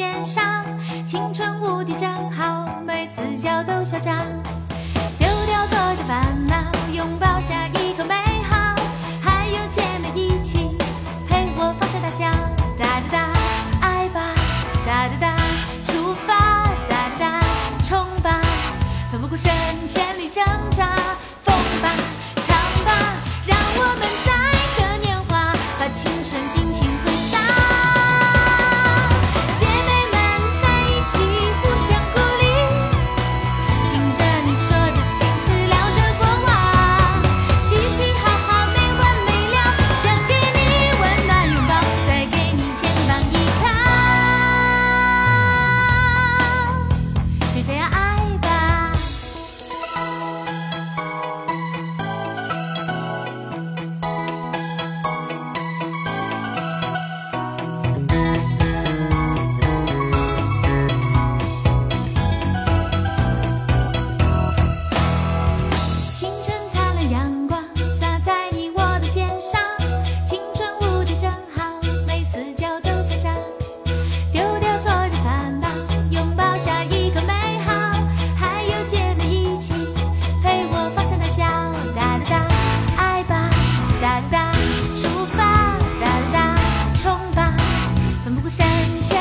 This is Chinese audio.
肩上，青春无敌正好，每次脚都嚣张。丢掉昨天烦恼，拥抱下一个美好，还有姐妹一起陪我放声大笑。哒哒哒，爱吧，哒哒哒，出发，哒哒哒，冲吧，奋不顾身，全力争。看见